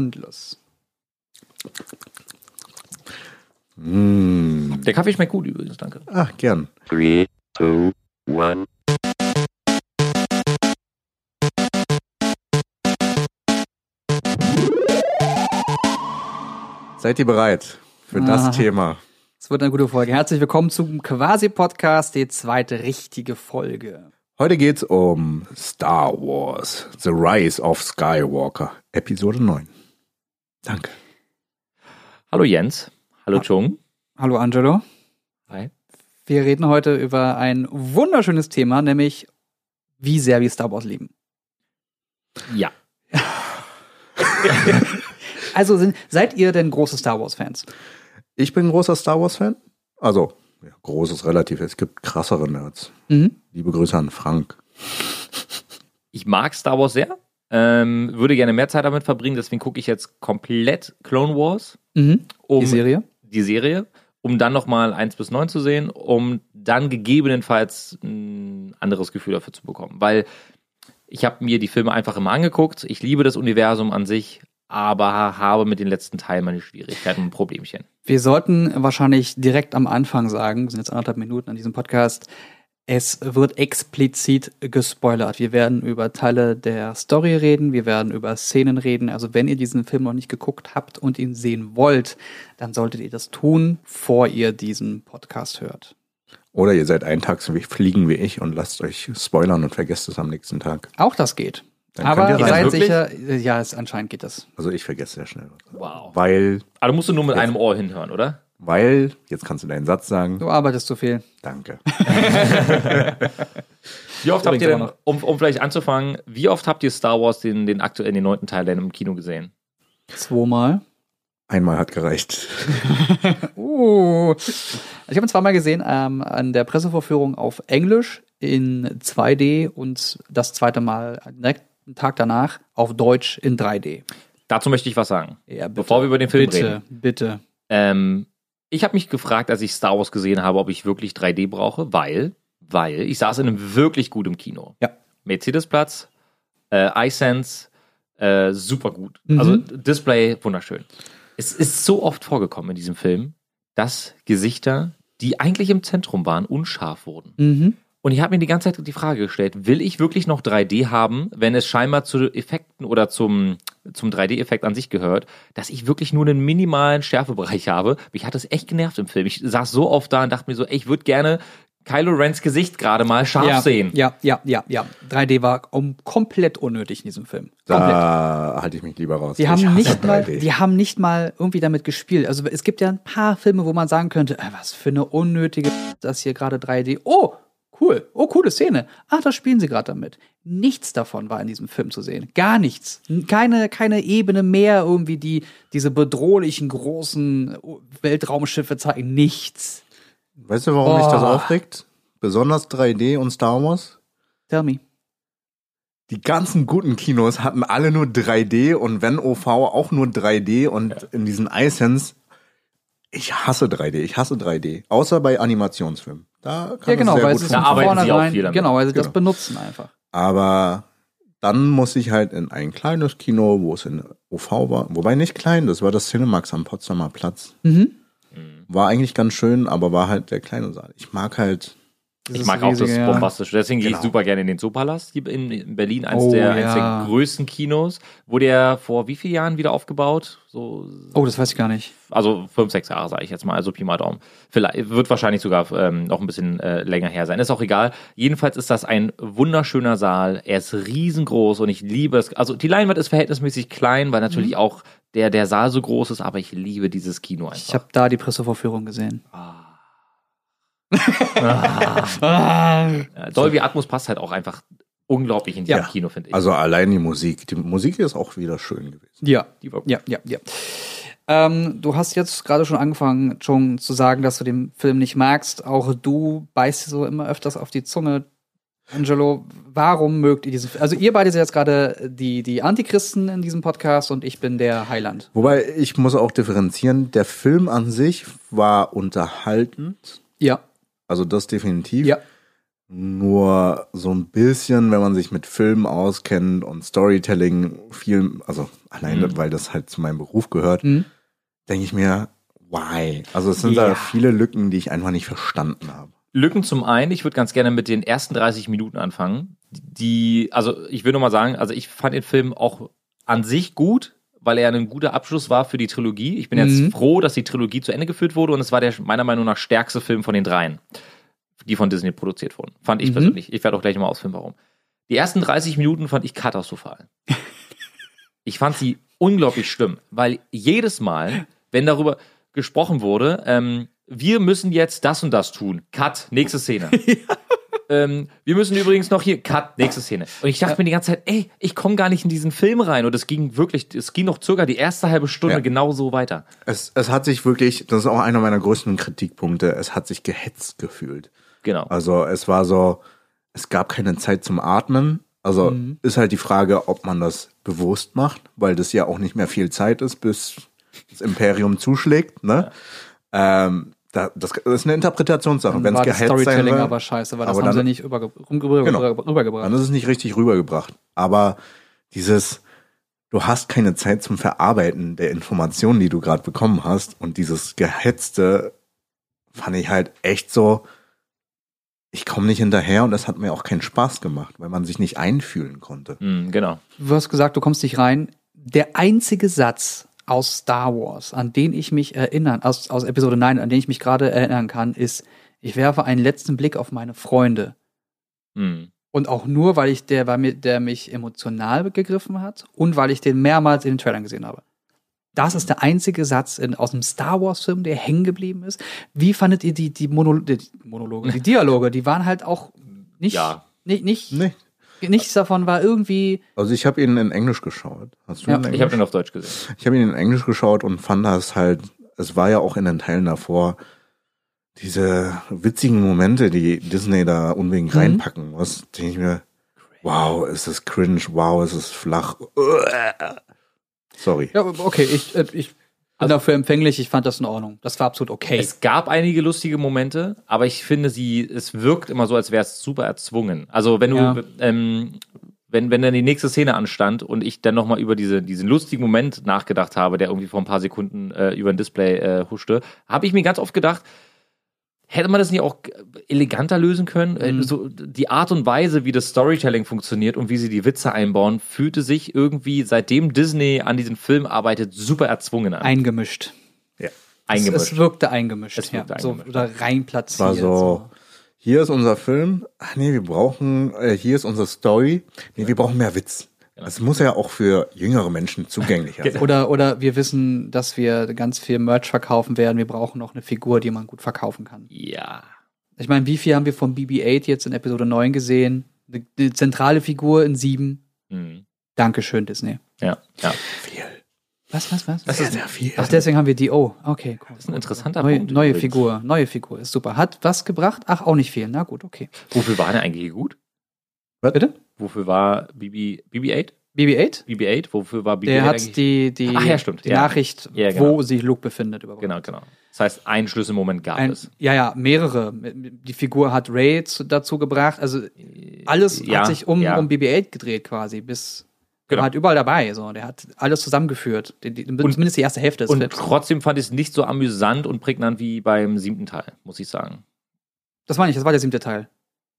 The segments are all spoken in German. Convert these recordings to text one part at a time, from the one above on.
und los. Mm. Der Kaffee schmeckt gut übrigens, danke. Ach, gern. Three, two, one. Seid ihr bereit für das Ah. Thema? Es wird eine gute Folge. Herzlich willkommen zum Quasi-Podcast, die zweite richtige Folge. Heute geht's um Star Wars, The Rise of Skywalker, Episode 9. Danke. Hallo Jens. Hallo Chung. Hallo Angelo. Hi. Wir reden heute über ein wunderschönes Thema, nämlich wie sehr wir Star Wars lieben. Ja. Also sind, seid ihr denn große Star Wars-Fans? Ich bin ein großer Star Wars-Fan. Also, ja, groß ist relativ. Es gibt krassere Nerds. Mhm. Liebe Grüße an Frank. Ich mag Star Wars sehr. Ähm, würde gerne mehr Zeit damit verbringen, deswegen gucke ich jetzt komplett Clone Wars, Mhm. um Die Serie? die Serie, um dann nochmal 1 bis 9 zu sehen, um dann gegebenenfalls ein anderes Gefühl dafür zu bekommen. Weil ich habe mir die Filme einfach immer angeguckt. Ich liebe das Universum an sich, aber habe mit den letzten Teilen meine Schwierigkeiten und Problemchen. Wir sollten wahrscheinlich direkt am Anfang sagen, wir sind jetzt anderthalb Minuten an diesem Podcast, es wird explizit gespoilert. Wir werden über Teile der Story reden, wir werden über Szenen reden. Also wenn ihr diesen Film noch nicht geguckt habt und ihn sehen wollt, dann solltet ihr das tun, bevor ihr diesen Podcast hört. Oder ihr seid einen Tag so wie fliegen wie ich und lasst euch spoilern und vergesst es am nächsten Tag. Auch das geht. Dann Aber ihr seid Wirklich? sicher, ja, es, anscheinend geht das. Also ich vergesse sehr schnell. Wow. Weil, Aber du musst du nur mit einem Ohr hinhören, oder? Weil, jetzt kannst du deinen Satz sagen. Du arbeitest zu viel. Danke. Wie oft habt ihr denn, um, um vielleicht anzufangen, wie oft habt ihr Star Wars den, den aktuellen, den neunten Teil denn im Kino gesehen? Zweimal. Einmal hat gereicht. Uh. Ich habe ihn zweimal gesehen ähm, an der Pressevorführung auf Englisch in 2D und das zweite Mal direkt einen Tag danach auf Deutsch in 3D. Dazu möchte ich was sagen. Ja, bitte. Bevor wir über den Film bitte, reden. bitte. Ähm, ich habe mich gefragt, als ich Star Wars gesehen habe, ob ich wirklich 3D brauche, weil, weil ich saß in einem wirklich gutem Kino. Ja. Mercedesplatz, äh, iSense, äh, super gut. Mhm. Also Display wunderschön. Es ist so oft vorgekommen in diesem Film, dass Gesichter, die eigentlich im Zentrum waren, unscharf wurden. Mhm. Und ich habe mir die ganze Zeit die Frage gestellt, will ich wirklich noch 3D haben, wenn es scheinbar zu Effekten oder zum, zum 3D-Effekt an sich gehört, dass ich wirklich nur einen minimalen Schärfebereich habe? Mich hat das echt genervt im Film. Ich saß so oft da und dachte mir so, ey, ich würde gerne Kylo Rens Gesicht gerade mal scharf ja, sehen. Ja, ja, ja, ja. 3D war um, komplett unnötig in diesem Film. Komplett. Da halte ich mich lieber raus. Die haben nicht mal, 3D. die haben nicht mal irgendwie damit gespielt. Also es gibt ja ein paar Filme, wo man sagen könnte, äh, was für eine unnötige, das hier gerade 3D. Oh, cool. Oh, coole Szene. Ach, da spielen sie gerade damit. Nichts davon war in diesem Film zu sehen. Gar nichts. Keine, keine Ebene mehr irgendwie, die diese bedrohlichen großen Weltraumschiffe zeigen. Nichts. Weißt du, warum mich das aufregt? Besonders 3D und Star Wars? Tell me. Die ganzen guten Kinos hatten alle nur 3D und wenn OV auch nur 3D und in diesen iSense, ich hasse 3D, ich hasse 3D. Außer bei Animationsfilmen. Da kann Ja, genau, es sehr weil gut sie es Da von arbeiten sie auch vornherein, viel damit. genau, weil sie das Genau. benutzen einfach. Aber dann muss ich halt in ein kleines Kino, wo es in OV war, wobei nicht klein, das war das Cinemax am Potsdamer Platz. Mhm. War eigentlich ganz schön, aber war halt der kleine Saal. Ich mag halt, Das Ich mag auch das riesige, ja. Bombastische. Deswegen gehe ich Genau. super gerne in den Zoopalast in, in Berlin, eins, Oh, der, eins ja. der größten Kinos. Wurde der vor wie vielen Jahren wieder aufgebaut? So, Oh, das weiß ich gar nicht. also fünf, sechs Jahre, sage ich jetzt mal, also Pi mal Daumen. Vielleicht, wird wahrscheinlich sogar ähm, noch ein bisschen äh, länger her sein. Ist auch egal. Jedenfalls ist das ein wunderschöner Saal. Er ist riesengroß und ich liebe es. Also die Leinwand ist verhältnismäßig klein, weil natürlich auch der, der Saal so groß ist, aber ich liebe dieses Kino einfach. Ich habe da die Pressevorführung gesehen. Ja, Dolby Atmos passt halt auch einfach unglaublich in diesem Ja. Kino, finde ich. also allein die Musik. Die Musik ist auch wieder schön gewesen. Ja, Die war gut. ja, ja, ja. Ähm, du hast jetzt gerade schon angefangen, schon zu sagen, dass du den Film nicht magst. Auch du beißt so immer öfters auf die Zunge. Angelo, warum mögt ihr diesen Film? Also ihr beide seid jetzt gerade die, die Antichristen in diesem Podcast und ich bin der Heiland. Wobei ich muss auch differenzieren, der Film an sich war unterhaltend, Ja, also das definitiv. ja. Nur so ein bisschen, wenn man sich mit Filmen auskennt und Storytelling viel, also alleine, Mhm. weil das halt zu meinem Beruf gehört, Mhm. denke ich mir, why? Also es sind da Ja. viele Lücken, die ich einfach nicht verstanden habe. Lücken zum einen, ich würde ganz gerne mit den ersten 30 Minuten anfangen. Die, also ich will nur mal sagen, also ich fand den Film auch an sich gut, weil er ein guter Abschluss war für die Trilogie. Ich bin Mhm. jetzt froh, dass die Trilogie zu Ende geführt wurde und es war der meiner Meinung nach stärkste Film von den dreien, die von Disney produziert wurden. Fand ich Mhm. persönlich. Ich werde auch gleich mal ausführen, warum. Die ersten 30 Minuten fand ich katastrophal. ich fand sie unglaublich schlimm, weil jedes Mal, wenn darüber gesprochen wurde, ähm, wir müssen jetzt das und das tun. Cut, nächste Szene. ähm, wir müssen übrigens noch hier, Cut, nächste Szene. Und ich dachte mir die ganze Zeit, ey, ich komme gar nicht in diesen Film rein. Und es ging wirklich, es ging noch circa die erste halbe Stunde Ja. genau so weiter. Es, es hat sich wirklich, das ist auch einer meiner größten Kritikpunkte, es hat sich gehetzt gefühlt. Genau. Also es war so, es gab keine Zeit zum Atmen. Also Mhm. ist halt die Frage, ob man das bewusst macht, weil das ja auch nicht mehr viel Zeit ist, bis das Imperium zuschlägt. Ne? Ähm, da, das ist eine Interpretationssache. Wenn es war das gehetzt sein Storytelling soll, aber scheiße, weil das aber haben sie dann- nicht überge rüber, Genau. rüber, rübergebracht. dann ist es nicht richtig rübergebracht. Aber dieses, du hast keine Zeit zum Verarbeiten der Informationen, die du gerade bekommen hast. Und dieses Gehetzte fand ich halt echt so, ich komme nicht hinterher und das hat mir auch keinen Spaß gemacht, weil man sich nicht einfühlen konnte. Mm, genau. Du hast gesagt, du kommst nicht rein. Der einzige Satz aus Star Wars, an den ich mich erinnern, aus, aus Episode 9, an den ich mich gerade erinnern kann, ist, ich werfe einen letzten Blick auf meine Freunde. Mm. Und auch nur, weil ich der, weil mir, der mich emotional gegriffen hat und weil ich den mehrmals in den Trailern gesehen habe. Das ist der einzige Satz in, aus einem Star Wars-Film, der hängen geblieben ist. Wie fandet ihr die, die, Monolo die Monologe, die Dialoge? Die waren halt auch nicht, Ja. nicht, nicht, Nee. Nichts davon war irgendwie, Also ich habe ihn in Englisch geschaut. Hast du Ja. ihn in Ich habe Englisch? den auf Deutsch gesehen. Ich habe ihn in Englisch geschaut und fand das halt, es war ja auch in den Teilen davor, diese witzigen Momente, die Disney da unbedingt Mhm. reinpacken muss, denke ich mir, wow, ist es cringe, wow, ist es flach. Sorry. Ja, okay, ich, äh, ich bin dafür empfänglich, ich fand das in Ordnung. Das war absolut okay. Es gab einige lustige Momente, aber ich finde, sie, es wirkt immer so, als wäre es super erzwungen. Also wenn du, Ja. ähm, wenn, wenn dann die nächste Szene anstand und ich dann nochmal über diese, diesen lustigen Moment nachgedacht habe, der irgendwie vor ein paar Sekunden äh, über ein Display äh, huschte, habe ich mir ganz oft gedacht, hätte man das nicht auch eleganter lösen können? Äh, Mhm. So, die Art und Weise, wie das Storytelling funktioniert und wie sie die Witze einbauen, fühlte sich irgendwie, seitdem Disney an diesem Film arbeitet, super erzwungen an. eingemischt. Ja. Eingemischt. Es, es wirkte eingemischt. Es wirkte ja. So, eingemischt. oder rein platziert. war so, hier ist unser Film, ach nee, wir brauchen, äh, hier ist unsere Story, nee, wir brauchen mehr Witz. Das muss ja auch für jüngere Menschen zugänglicher sein. Oder, oder wir wissen, dass wir ganz viel Merch verkaufen werden. Wir brauchen noch eine Figur, die man gut verkaufen kann. ja. Ich meine, wie viel haben wir von BB-8 jetzt in Episode 9 gesehen? Eine, eine zentrale Figur in 7. Mhm. Dankeschön, Disney. Ja, ja. Viel. Was, was, was? Das ist sehr viel. Ach, deswegen haben wir die. Oh, okay, cool. Das ist ein interessanter Neue, Punkt. neue übrigens. Figur, neue Figur, ist super. Hat was gebracht? Ach, auch nicht viel. Na gut, okay. Wofür war der eigentlich gut? Bitte? Wofür war BB, BB-8? BB-8? BB-8? Wofür war BB-8 Der hat eigentlich? die, die, Ach ja, stimmt. die Ja. Nachricht, Ja, genau. wo sich Luke befindet, überbracht. Genau, genau. Das heißt, einen Schlüsselmoment gab Ein, es. ja, ja, mehrere. Die Figur hat Ray zu, dazu gebracht. Also alles hat sich um, um BB-8 gedreht quasi. Bis Genau. halt überall dabei. So. Der hat alles zusammengeführt. Die, die, zumindest die erste Hälfte des Und Films. trotzdem fand ich es nicht so amüsant und prägnant wie beim siebten Teil, muss ich sagen. Das war nicht, das war der siebte Teil.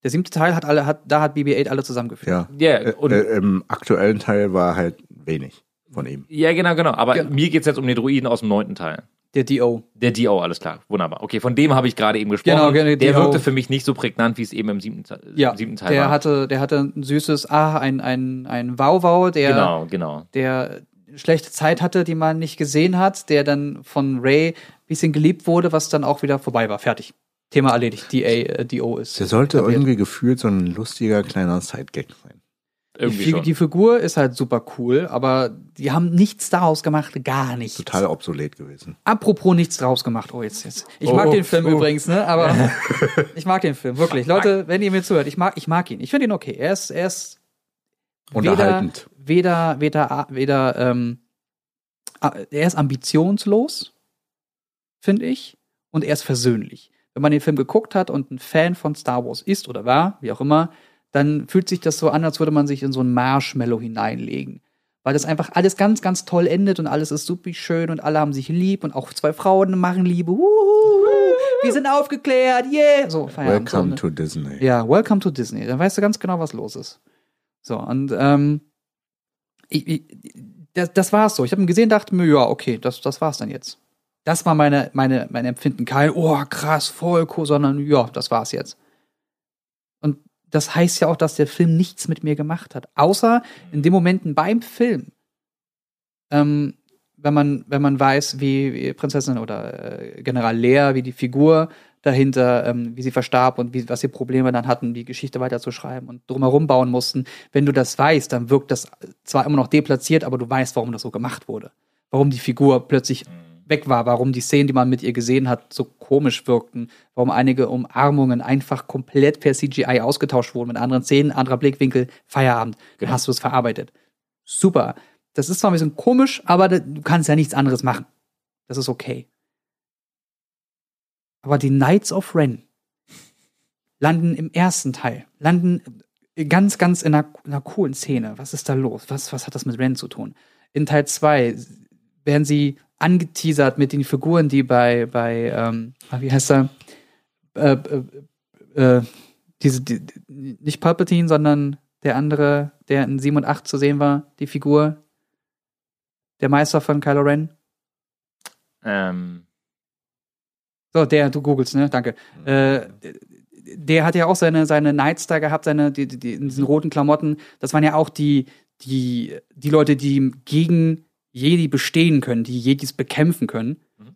Der siebte Teil hat alle, hat, da hat BB-8 alle zusammengeführt. Ja. Ja, Äh, und, äh, Im aktuellen Teil war halt wenig von ihm. ja genau, genau. Aber Genau. mir geht es jetzt um den Druiden aus dem neunten Teil. Der DO. Der Dio, alles klar. Wunderbar. Okay, von dem habe ich gerade eben gesprochen. Genau, genau, der wirkte für mich nicht so prägnant, wie es eben im siebten, Teil- Ja, im siebten Teil der war. hatte, der hatte ein süßes, ah, ein, ein, ein Wow-Wow, der, genau, genau. der schlechte Zeit hatte, die man nicht gesehen hat, der dann von Ray ein bisschen geliebt wurde, was dann auch wieder vorbei war. Fertig. Thema erledigt. DA, äh, DO ist. Der sollte etabliert. irgendwie gefühlt so ein lustiger kleiner Sidegag sein. Die, Irgendwie Fi- schon. die Figur ist halt super cool, aber die haben nichts daraus gemacht, gar nichts. Total obsolet gewesen. Apropos nichts draus gemacht. Oh, jetzt, jetzt. Ich Oh, mag oh, den Film oh. übrigens, ne? Aber ich mag den Film, wirklich. Leute, wenn ihr mir zuhört, ich mag, ich mag ihn. Ich finde ihn okay. Er ist, er ist Unterhaltend. weder, weder, weder, ähm, ah, er ist ambitionslos, finde ich, und er ist versöhnlich. Wenn man den Film geguckt hat und ein Fan von Star Wars ist oder war, wie auch immer, dann fühlt sich das so an, als würde man sich in so ein Marshmallow hineinlegen. Weil das einfach alles ganz, ganz toll endet und alles ist super schön und alle haben sich lieb und auch zwei Frauen machen Liebe. Wuhu, wir sind aufgeklärt, yeah. So, Feierabend. Welcome ne? to Disney. Ja, welcome to Disney. Dann weißt du ganz genau, was los ist. So, und ähm, ich, ich, das, das war's so. Ich habe ihn gesehen, dachte mir, ja, okay, das, das war's dann jetzt. Das war meine, meine, mein Empfinden. Kein, oh, krass, voll cool, sondern ja, das war's jetzt. Und das heißt ja auch, dass der Film nichts mit mir gemacht hat. Außer in den Momenten beim Film. Ähm, wenn man, wenn man weiß, wie, wie Prinzessin oder äh, General Lea, wie die Figur dahinter, ähm, wie sie verstarb und wie, was sie Probleme dann hatten, die Geschichte weiterzuschreiben und drumherum bauen mussten. Wenn du das weißt, dann wirkt das zwar immer noch deplatziert, aber du weißt, warum das so gemacht wurde. Warum die Figur plötzlich weg war, warum die Szenen, die man mit ihr gesehen hat, so komisch wirkten, warum einige Umarmungen einfach komplett per CGI ausgetauscht wurden mit anderen Szenen, anderer Blickwinkel, Feierabend. Dann hast du es verarbeitet. Super. Das ist zwar ein bisschen komisch, aber du kannst ja nichts anderes machen. Das ist okay. Aber die Knights of Ren landen im ersten Teil, landen ganz, ganz in einer, in einer coolen Szene. Was ist da los? Was, was hat das mit Ren zu tun? In Teil 2 werden sie angeteasert mit den Figuren, die bei, bei ähm, ah, wie heißt er? Äh, äh, äh, diese, die, nicht Palpatine, sondern der andere, der in 7 und 8 zu sehen war, die Figur, der Meister von Kylo Ren. Ähm, So, der, du googelst, ne? Danke. Äh, der hat ja auch seine, seine Knights da gehabt, seine, die, die, die, in diesen roten Klamotten. Das waren ja auch die, die, die Leute, die gegen Jedi bestehen können, die Jedis bekämpfen können. Mhm.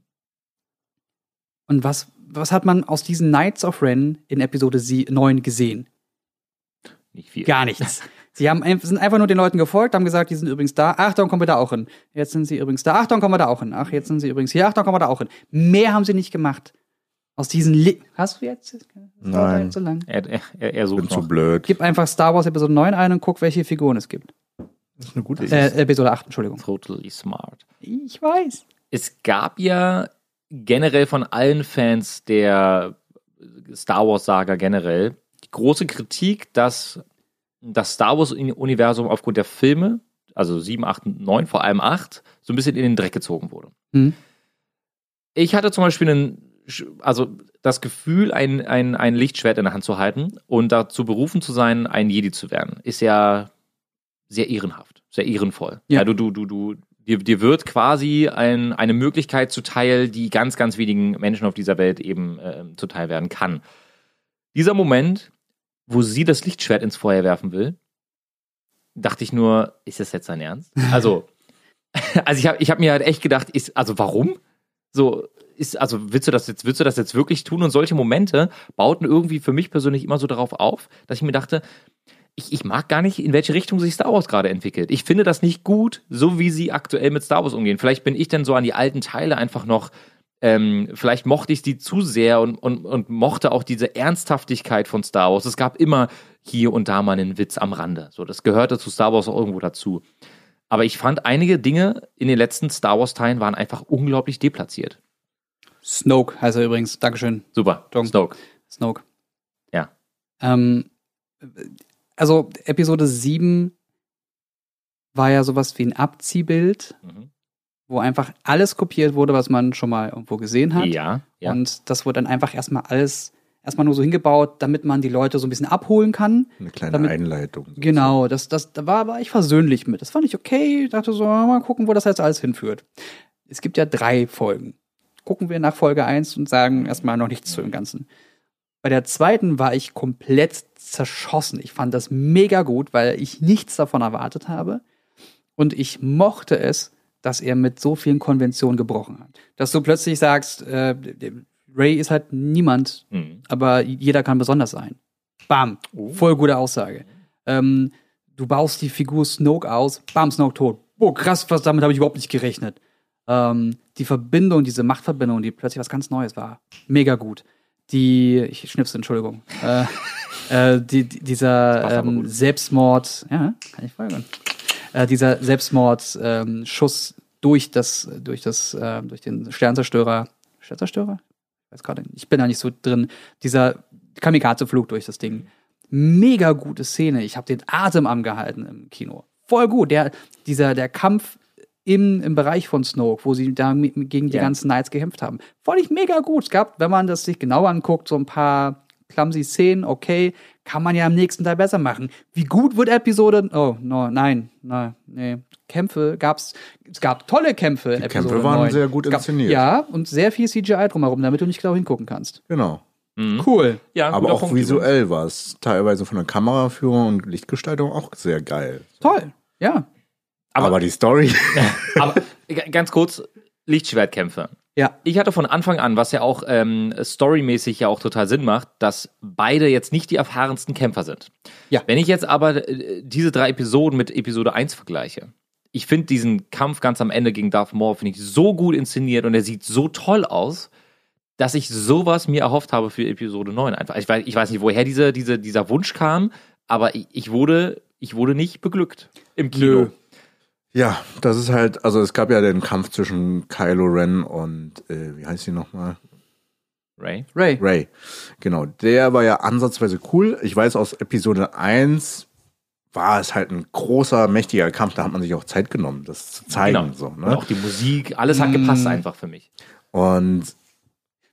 Und was, was hat man aus diesen Knights of Ren in Episode sie- 9 gesehen? nicht viel. Gar nichts. Sie haben, sind einfach nur den Leuten gefolgt, haben gesagt, die sind übrigens da. Achtung, kommen wir da auch hin. Jetzt sind sie übrigens da. Achtung, kommen wir da auch hin. Ach, jetzt sind sie übrigens hier. Achtung, kommen wir da auch hin. Mehr haben sie nicht gemacht. Aus diesen Li Hast du jetzt? Nein. halt So lang. Er, er, er, er Bin sucht zu noch. blöd. Gib einfach Star Wars Episode 9 ein und guck, welche Figuren es gibt. Das ist eine gute Idee. Äh, Episode 8, Entschuldigung. Totally smart. Ich weiß. Es gab ja generell von allen Fans der Star Wars-Saga generell die große Kritik, dass das Star Wars-Universum aufgrund der Filme, also 7, 8 und 9, vor allem 8, so ein bisschen in den Dreck gezogen wurde. Hm. Ich hatte zum Beispiel einen, also das Gefühl, ein, ein, ein Lichtschwert in der Hand zu halten und dazu berufen zu sein, ein Jedi zu werden, ist ja sehr ehrenhaft, sehr ehrenvoll. Ja. Ja, du, du, du, du, dir, dir wird quasi ein, eine Möglichkeit zuteil, die ganz, ganz wenigen Menschen auf dieser Welt eben äh, zuteil werden kann. Dieser Moment, wo sie das Lichtschwert ins Feuer werfen will, dachte ich nur, ist das jetzt sein Ernst? Also, also ich habe ich hab mir halt echt gedacht, ist, also warum? So, ist, also willst du das jetzt, willst du das jetzt wirklich tun? Und solche Momente bauten irgendwie für mich persönlich immer so darauf auf, dass ich mir dachte, ich, ich mag gar nicht, in welche Richtung sich Star Wars gerade entwickelt. Ich finde das nicht gut, so wie sie aktuell mit Star Wars umgehen. Vielleicht bin ich denn so an die alten Teile einfach noch, ähm, vielleicht mochte ich die zu sehr und, und, und mochte auch diese Ernsthaftigkeit von Star Wars. Es gab immer hier und da mal einen Witz am Rande. So, das gehörte zu Star Wars auch irgendwo dazu. Aber ich fand einige Dinge in den letzten Star Wars Teilen waren einfach unglaublich deplatziert. Snoke heißt er übrigens. Dankeschön, Super, Dong. Snoke. Snoke. Ja. Ähm, also Episode 7 war ja sowas wie ein Abziehbild, Mhm. wo einfach alles kopiert wurde, was man schon mal irgendwo gesehen hat. Ja, ja. Und das wurde dann einfach erstmal alles erstmal nur so hingebaut, damit man die Leute so ein bisschen abholen kann. Eine kleine damit- Einleitung. Genau, das, das, da war aber ich versöhnlich mit. Das fand ich okay. Ich dachte so, mal gucken, wo das jetzt alles hinführt. Es gibt ja drei Folgen. Gucken wir nach Folge 1 und sagen erstmal noch nichts zu dem Ganzen. Bei der zweiten war ich komplett zerschossen. Ich fand das mega gut, weil ich nichts davon erwartet habe. Und ich mochte es, dass er mit so vielen Konventionen gebrochen hat. Dass du plötzlich sagst, äh, Ray ist halt niemand, Mhm. aber jeder kann besonders sein. Bam. Voll gute Aussage. Ähm, du baust die Figur Snoke aus, bam, Snoke tot. Boah, krass, was damit habe ich überhaupt nicht gerechnet. Ähm, die Verbindung, diese Machtverbindung, die plötzlich was ganz Neues war. Mega gut. Die, ich schnipse, Entschuldigung. äh, äh, die, die, dieser ähm. Selbstmord, ja, kann ich folgen. Äh, dieser Selbstmord, ähm, durch das, durch das, äh, durch den Sternzerstörer. Sternzerstörer? Ich weiß gerade, ich bin da nicht so drin. Dieser Kamikaze-Flug durch das Ding. Mega gute Szene. Ich habe den Atem angehalten im Kino. Voll gut. Der, dieser, der Kampf im, im Bereich von Snoke, wo sie da gegen die Ja. ganzen Knights gekämpft haben. Fand ich mega gut. Es gab, wenn man das sich genau anguckt, so ein paar clumsy Szenen, okay, kann man ja im nächsten Teil besser machen. Wie gut wird Episode, oh, no, nein, nein, nee. Kämpfe gab's, es gab tolle Kämpfe. in Die Episode Kämpfe waren 9. sehr gut gab, inszeniert. Ja, und sehr viel CGI drumherum, damit du nicht genau hingucken kannst. Genau. Cool. Ja, Aber auch Punkt visuell war es teilweise von der Kameraführung und Lichtgestaltung auch sehr geil. Toll. Ja. Aber, Aber- die Story. Aber ganz kurz, Lichtschwertkämpfe. Ja. Ich hatte von Anfang an, was ja auch ähm, storymäßig ja auch total Sinn macht, dass beide jetzt nicht die erfahrensten Kämpfer sind. Ja. Wenn ich jetzt aber äh, diese drei Episoden mit Episode 1 vergleiche, ich finde diesen Kampf ganz am Ende gegen Darth Maul finde ich so gut inszeniert und er sieht so toll aus, dass ich sowas mir erhofft habe für Episode 9 einfach. Ich weiß, ich weiß nicht, woher diese, diese, dieser Wunsch kam, aber ich, ich wurde ich wurde nicht beglückt im Kino. Nö. Ja, das ist halt, also es gab ja den Kampf zwischen Kylo Ren und, äh, wie heißt sie nochmal? Ray. Ray. Ray. Genau, der war ja ansatzweise cool. Ich weiß, aus Episode 1 war es halt ein großer, mächtiger Kampf. Da hat man sich auch Zeit genommen, das zu zeigen. Genau. So, Und ne? auch die Musik, alles hat gepasst Mm. einfach für mich. Und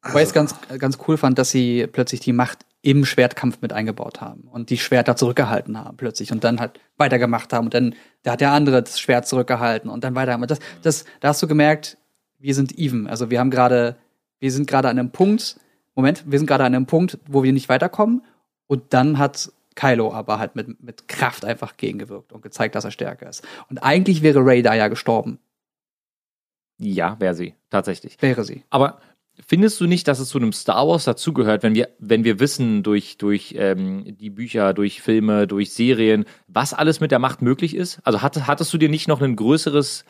Wobei ich es ganz, ganz cool fand, dass sie plötzlich die Macht im Schwertkampf mit eingebaut haben und die Schwerter zurückgehalten haben plötzlich und dann halt weitergemacht haben und dann da hat der andere das Schwert zurückgehalten und dann weiter. Und das, das, da hast du gemerkt, wir sind even. Also wir haben gerade, wir sind gerade an einem Punkt, Moment, wir sind gerade an einem Punkt, wo wir nicht weiterkommen und dann hat Kylo aber halt mit, mit Kraft einfach gegengewirkt und gezeigt, dass er stärker ist. Und eigentlich wäre Ray da ja gestorben. Ja, wäre sie, tatsächlich. Wäre sie. Aber findest du nicht, dass es zu einem Star Wars dazugehört, wenn wir, wenn wir wissen durch, durch ähm, die Bücher, durch Filme, durch Serien, was alles mit der Macht möglich ist? Also hattest, hattest du dir nicht noch ein größeres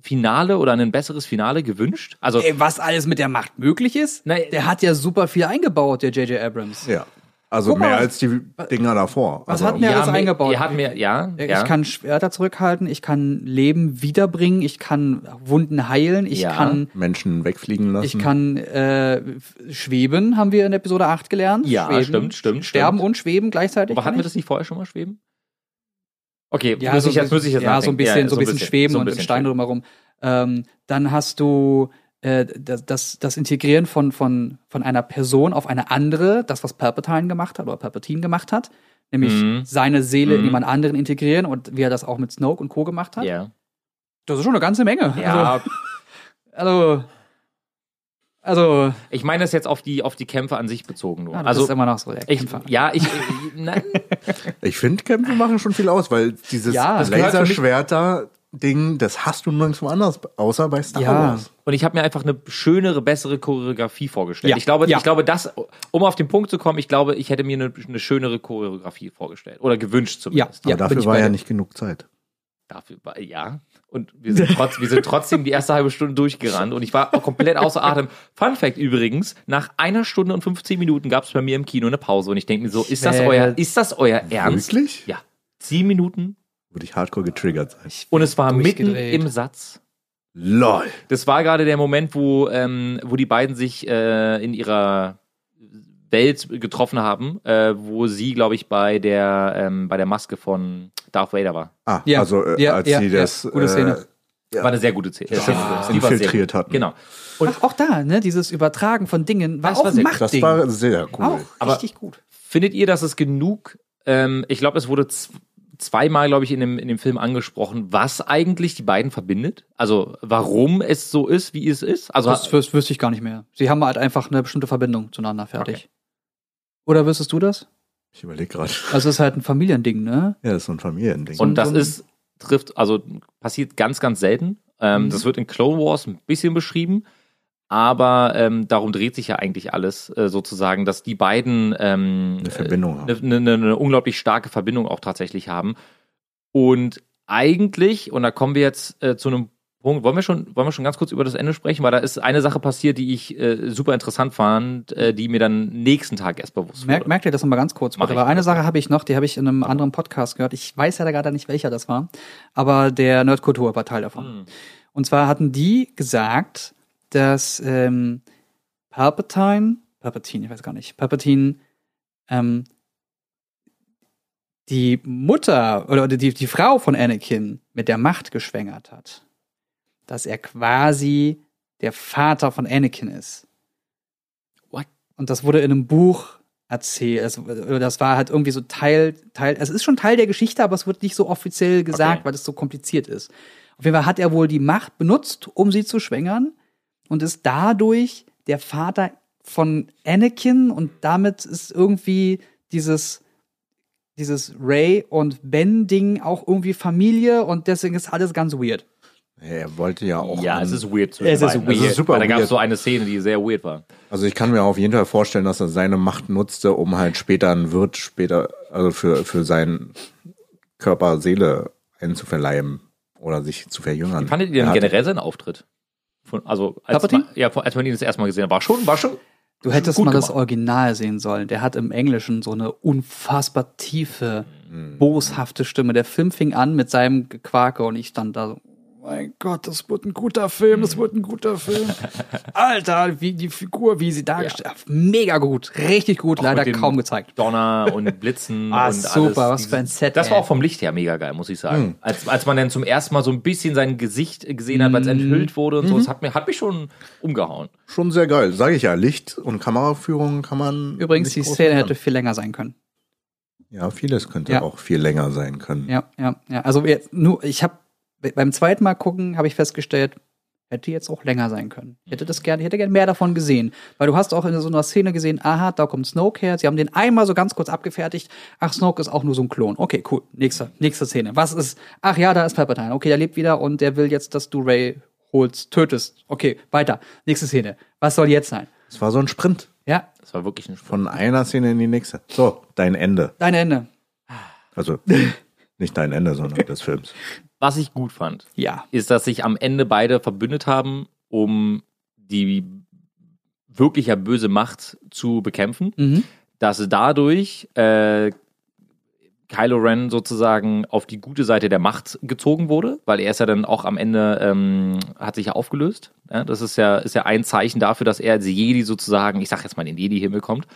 Finale oder ein besseres Finale gewünscht? Also, Ey, was alles mit der Macht möglich ist? Nein, der hat ja super viel eingebaut, der J.J. Abrams. ja, also Guck mal, mehr was- als die Dinger davor. was also, hat mir- alles mir- eingebaut. Ihr hat mir, ja, Ich ja. kann Schwerter zurückhalten, ich kann Leben wiederbringen, ich kann Wunden heilen, ich Ja. kann Menschen wegfliegen lassen. ich kann äh, schweben, haben wir in Episode 8 gelernt. Ja, schweben, stimmt, stimmt, Sterben stimmt. und schweben gleichzeitig. Aber hatten wir das nicht vorher schon mal schweben? Okay, Ja, muss so, ich jetzt, muss ich jetzt ja, so ein bisschen, Ja, so ein bisschen schweben so ein und bisschen Steine schweben. drumherum. Ähm, dann hast du äh, das, das, das Integrieren von, von, von einer Person auf eine andere, das, was Palpatine gemacht hat oder Palpatine gemacht hat, nämlich Mhm. seine Seele in Mhm. jemand anderen integrieren und wie er das auch mit Snoke und Co. gemacht hat. Ja. Das ist schon eine ganze Menge. Ja, Also, also, also ich meine das jetzt auf die, auf die Kämpfe an sich bezogen nur. ja, das also, ist immer noch so der ich, ja, ich, nein, Ich finde, Kämpfe machen schon viel aus, weil dieses Ja, das Laserschwerter-Ding, das hast du nirgendwo anders, außer bei Star Ja. Wars. Und ich habe mir einfach eine schönere, bessere Choreografie vorgestellt. Ja, Ich glaube, ja. ich glaube, das, um auf den Punkt zu kommen, ich glaube, ich hätte mir eine, eine schönere Choreografie vorgestellt. Oder gewünscht zumindest. Ja, Aber dafür war ja nicht genug Zeit. Dafür war, ja. Und wir sind, trotz, wir sind trotzdem die erste halbe Stunde durchgerannt und ich war auch komplett außer Atem. Fun Fact übrigens, nach einer Stunde und 15 Minuten gab es bei mir im Kino eine Pause und ich denke mir so, ist das euer, ist das euer Ernst? Wirklich? Ja. Zehn Minuten Würde ich hardcore getriggert sein. und es war mitten im Satz. LOL. Das war gerade der Moment, wo, ähm, wo die beiden sich äh, in ihrer Welt getroffen haben, äh, wo sie, glaube ich, bei der, ähm, bei der Maske von Darth Vader war. Ah, Ja, also äh, ja, als ja, sie ja, das gute Szene. Ja. War eine sehr gute Szene. Ja, Die infiltriert hatten. Genau. Und auch, auch da, ne, dieses Übertragen von Dingen war Das auch war sehr- das Machtding. war sehr cool. auch Aber- richtig gut. Findet ihr, dass es genug, ähm, ich glaube, es wurde zweimal, glaube ich, in dem, in dem Film angesprochen, was eigentlich die beiden verbindet? Also, warum es so ist, wie es ist? Also, Das, das wüsste ich gar nicht mehr. Sie haben halt einfach eine bestimmte Verbindung zueinander fertig. Okay. Oder wüsstest du das? Ich überlege gerade. Also es ist halt ein Familiending, ne? Ja, das ist so ein Familiending. und das ist, trifft, also passiert ganz, ganz selten. Ähm, Mhm. Das wird in Clone Wars ein bisschen beschrieben. Aber ähm, darum dreht sich ja eigentlich alles, äh, sozusagen, dass die beiden ähm, eine Verbindung haben. eine, eine, eine unglaublich starke Verbindung auch tatsächlich haben. Und eigentlich, und da kommen wir jetzt äh, zu einem Punkt, wollen wir schon, wollen wir schon ganz kurz über das Ende sprechen, weil da ist eine Sache passiert, die ich äh, super interessant fand, äh, die mir dann nächsten Tag erst bewusst Merk, wurde. merkt ihr das nochmal ganz kurz? Weil eine Sache habe ich noch, die habe ich in einem anderen Podcast gehört. Ich weiß ja gerade nicht, welcher das war, aber der Nerdkultur war Teil davon. Hm. Und zwar hatten die gesagt, dass ähm, Palpatine, Palpatine, ich weiß gar nicht, Palpatine, ähm, die Mutter oder die, die Frau von Anakin mit der Macht geschwängert hat, dass er quasi der Vater von Anakin ist. What? Und das wurde in einem Buch erzählt. Also, das war halt irgendwie so Teil, Teil, es ist schon Teil der Geschichte, aber es wird nicht so offiziell gesagt, Okay. weil es so kompliziert ist. Auf jeden Fall hat er wohl die Macht benutzt, um sie zu schwängern und ist dadurch der Vater von Anakin und damit ist irgendwie dieses dieses Ray und Ben Ding auch irgendwie Familie und deswegen ist alles ganz weird. Er wollte ja auch. Ja, es ist weird. Es ist beiden. weird. Es ist super Weil Da gab es so eine Szene, die sehr weird war. Also ich kann mir auf jeden Fall vorstellen, dass er seine Macht nutzte, um halt später einen Wirt später, also für, für seinen Körper, Seele einzuverleiben oder sich zu verjüngern. Wie fandet ihr denn Er generell seinen Auftritt? Von, also, als man, ja, als man ihn das erste Mal gesehen hat, war schon, war schon. Du hättest mal das gemacht. Original sehen sollen. Der hat im Englischen so eine unfassbar tiefe, Mhm. boshafte Stimme. Der Film fing an mit seinem Gequake und ich stand da so, mein Gott, das wird ein guter Film, das wird ein guter Film. Alter, wie die Figur, wie sie dargestellt Mega gut, richtig gut, Auch leider mit dem kaum gezeigt. Donner und Blitzen Ah, und super, alles. was für ein Set, Das war auch vom Licht her mega geil, muss ich sagen. Hm. Als, als man dann zum ersten Mal so ein bisschen sein Gesicht gesehen hat, weil es Mhm. enthüllt wurde und so, das hat, mir, hat mich schon umgehauen. Schon sehr geil, sage ich ja. Licht und Kameraführung kann man. Übrigens, nicht die groß Szene hätte viel länger sein können. Ja, vieles könnte Ja. auch viel länger sein können. Ja, ja, ja. Also jetzt, nur, ich habe beim zweiten Mal gucken, habe ich festgestellt, hätte jetzt auch länger sein können. Ich hätte das gerne, ich hätte gerne mehr davon gesehen. Weil du hast auch in so einer Szene gesehen, aha, da kommt Snoke her. Sie haben den einmal so ganz kurz abgefertigt. Ach, Snoke ist auch nur so ein Klon. Okay, cool. Nächste, nächste Szene. Was ist? Ach ja, da ist Palpatine. Okay, der lebt wieder und der will jetzt, dass du Ray holst, tötest. Okay, weiter. Nächste Szene. Was soll jetzt sein? Es war so ein Sprint Ja, Das war wirklich ein Sprung. von einer Szene in die nächste. So, dein Ende. dein Ende. Also nicht dein Ende, sondern des Films. Was ich gut fand, Ja. ist, dass sich am Ende beide verbündet haben, um die wirklich ja böse Macht zu bekämpfen. Mhm. dass dadurch äh, Kylo Ren sozusagen auf die gute Seite der Macht gezogen wurde, weil er ist ja dann auch am Ende, ähm, hat sich ja aufgelöst. Ja, das ist ja, ist ja ein Zeichen dafür, dass er als Jedi sozusagen, ich sag jetzt mal, in den Jedi-Himmel kommt.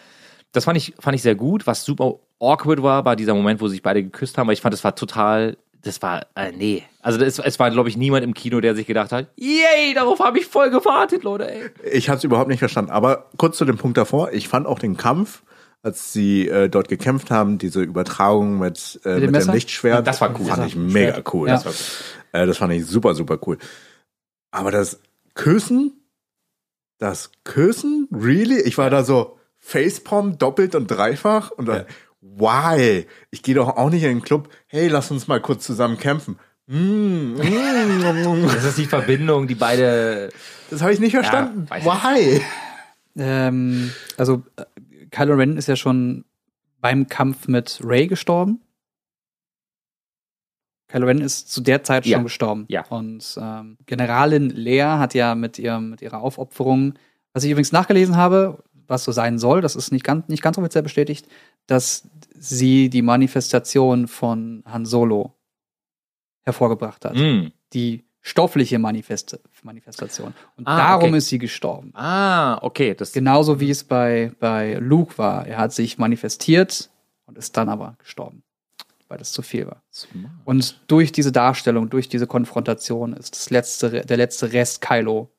Das fand ich, fand ich sehr gut. Was super awkward war, war dieser Moment, wo sich beide geküsst haben, weil ich fand, das war total, das war, äh, nee. Also das, es war, glaube ich, niemand im Kino, der sich gedacht hat, yay, darauf habe ich voll gewartet, Leute, ey. Ich habe es überhaupt nicht verstanden. Aber kurz zu dem Punkt davor. Ich fand auch den Kampf, als sie äh, dort gekämpft haben, diese Übertragung mit, äh, dem mit dem Lichtschwert. Das war cool. Fand ich Schwert. mega cool. Ja. Das, war, äh, das fand ich super, super cool. Aber das Küssen, das Küssen, really? Ich war da so Facepalm doppelt und dreifach und dann, why? Ich gehe doch auch nicht in den Club, hey, lass uns mal kurz zusammen kämpfen. Mm, mm, Das ist die Verbindung, die beide das habe ich nicht verstanden. ich why? Ähm, also äh, Kylo Ren ist ja schon beim Kampf mit Ray gestorben. Kylo Ren ist zu der Zeit Ja. schon gestorben. Ja. Und ähm, Generalin Leia hat ja mit, ihrem, mit ihrer Aufopferung, was ich übrigens nachgelesen habe, was so sein soll, das ist nicht ganz, nicht ganz offiziell bestätigt, dass sie die Manifestation von Han Solo hervorgebracht hat. Mm. Die stoffliche Manifest Manifestation. Und Ah, darum okay. ist sie gestorben. Ah, okay. Das, Genauso wie es bei, bei Luke war. Er hat sich manifestiert und ist dann aber gestorben, weil das zu viel war. Und durch diese Darstellung, durch diese Konfrontation ist das letzte, der letzte Rest Kylo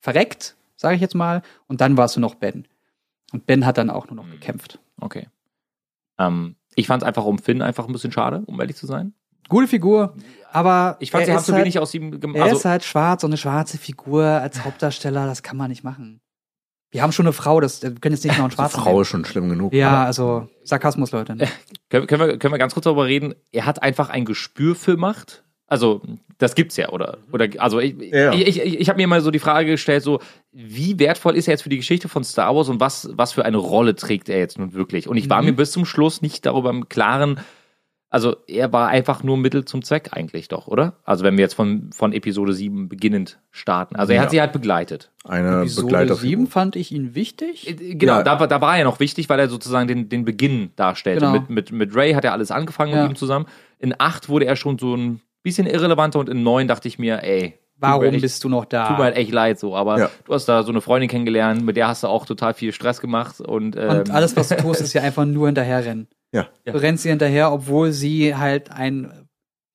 verreckt, sage ich jetzt mal. Und dann warst du noch Ben. Und Ben hat dann auch nur noch Mhm. gekämpft. Okay. Ähm, ich fand es einfach um Finn einfach ein bisschen schade, um ehrlich zu sein. Gute Figur, aber Ich fand, er sie haben ist zu halt, wenig aus ihm gemacht. Er Also, ist halt schwarz und eine schwarze Figur als Hauptdarsteller, das kann man nicht machen. Wir haben schon eine Frau, das wir können jetzt nicht noch einen Die Schwarzen Frau nehmen. ist schon schlimm genug. Ja, also Sarkasmus, Leute. können, können, wir, können wir ganz kurz darüber reden? Er hat einfach ein Gespür für Macht. Also, das gibt's ja, oder? oder also, ich, Ja. ich, ich, ich habe mir mal so die Frage gestellt, so, wie wertvoll ist er jetzt für die Geschichte von Star Wars und was, was für eine Rolle trägt er jetzt nun wirklich? Und ich war Mhm. mir bis zum Schluss nicht darüber im Klaren, also, er war einfach nur Mittel zum Zweck eigentlich doch, oder? Also, wenn wir jetzt von, von Episode 7 beginnend starten. Also, er Ja. hat sie halt begleitet. Eine Episode Begleiterfigur. 7 fand ich ihn wichtig. Äh, Genau, Ja. da, war- da war er ja noch wichtig, weil er sozusagen den, den Beginn darstellte. Genau. Mit, mit, mit Ray hat er alles angefangen Ja. mit ihm zusammen. In 8 wurde er schon so ein bisschen irrelevanter und in 9 dachte ich mir, ey, Warum echt- bist du noch da? Tut mir halt echt leid so, aber Ja. du hast da so eine Freundin kennengelernt, mit der hast du auch total viel Stress gemacht und, ähm, Und alles, was du tust, ist ja einfach nur hinterherrennen. Ja. Ja. Du rennst ihr hinterher, obwohl sie halt ein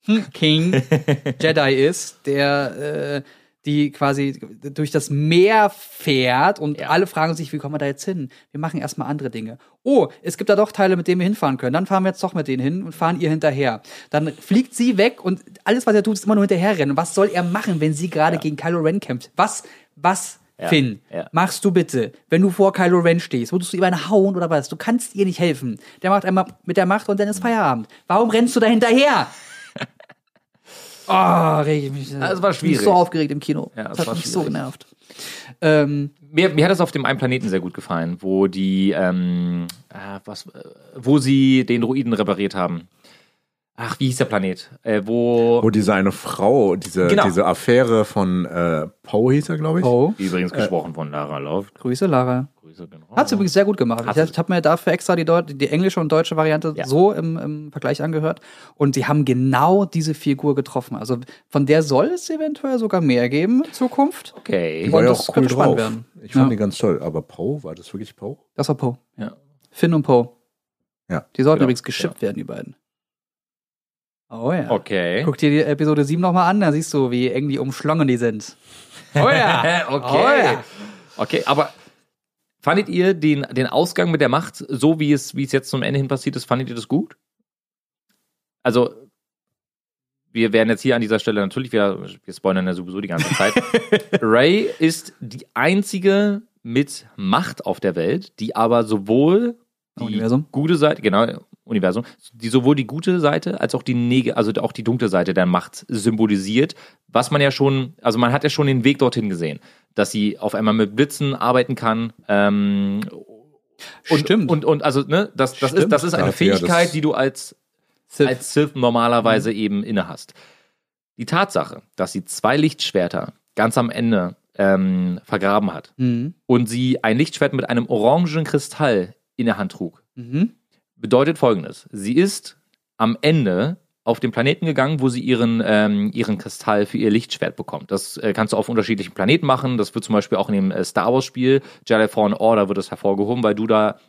hm, King Jedi ist, der äh, die quasi durch das Meer fährt und Ja. alle fragen sich, wie kommen wir da jetzt hin? Wir machen erstmal andere Dinge. Oh, es gibt da doch Teile, mit denen wir hinfahren können. Dann fahren wir jetzt doch mit denen hin und fahren ihr hinterher. Dann fliegt sie weg und alles, was er tut, ist immer nur hinterherrennen. Und was soll er machen, wenn sie gerade gegen Kylo Ren kämpft? Was, was, Ja. Finn, Ja. machst du bitte, wenn du vor Kylo Ren stehst? Würdest du ihm einen hauen oder was? Du kannst ihr nicht helfen. Der macht einmal mit der Macht und dann ist Feierabend. Warum rennst du da hinterher? Oh, reg ich mich. Ja, es war Ich bin schwierig. so aufgeregt im Kino. Ja, das es hat war mich so schwierig. genervt. Ähm, Mir, mir hat es auf dem einen Planeten sehr gut gefallen, wo die, ähm, äh, was, äh, wo sie den Druiden repariert haben. Ach, wie hieß der Planet? Äh, wo, Wo diese eine Frau, diese, Genau. diese Affäre von äh, Poe hieß er, glaube ich. oh, übrigens gesprochen von Lara Loft. Grüße, Lara. Grüße, genau. Hat sie übrigens sehr gut gemacht. Hat ich sie. habe mir dafür extra die, Deut die englische und deutsche Variante Ja. so im, im Vergleich angehört. Und die haben genau diese Figur getroffen. Also von der soll es eventuell sogar mehr geben in Zukunft. Okay. Die war Und ja das auch cool könnte spannend drauf. werden. Ich fand Ja. die ganz toll. Aber Poe, war das wirklich Poe? Das war Poe. Ja. Finn und Poe. Ja. Die sollten Genau, übrigens geschippt werden, die beiden. Oh ja. Okay. Guck dir die Episode 7 nochmal an, da siehst du, wie eng die umschlungen die sind. Oh ja. okay. Oh ja. Okay, aber fandet ihr den, den Ausgang mit der Macht, so wie es, wie es jetzt zum Ende hin passiert ist, fandet ihr das gut? Also, wir werden jetzt hier an dieser Stelle natürlich wieder, wir spoilern ja sowieso die ganze Zeit. Ray ist die einzige mit Macht auf der Welt, die aber sowohl die Universum. gute Seite, genau, Universum, die sowohl die gute Seite als auch die neg also auch die dunkle Seite der Macht symbolisiert, was man ja schon, also man hat ja schon den Weg dorthin gesehen, dass sie auf einmal mit Blitzen arbeiten kann. Ähm, und, Stimmt. Und, und also, ne, das, das ist, das ist eine das- Fähigkeit, die du als Sith. als Sith normalerweise eben inne hast. Die Tatsache, dass sie zwei Lichtschwerter ganz am Ende ähm, vergraben hat Mhm. und sie ein Lichtschwert mit einem orangen Kristall in der Hand trug, Mhm. Bedeutet folgendes. Sie ist am Ende auf den Planeten gegangen, wo sie ihren, ähm, ihren Kristall für ihr Lichtschwert bekommt. Das äh, kannst du auf unterschiedlichen Planeten machen. Das wird zum Beispiel auch in dem äh, Star Wars-Spiel Jedi Fallen Order wird das hervorgehoben, weil du da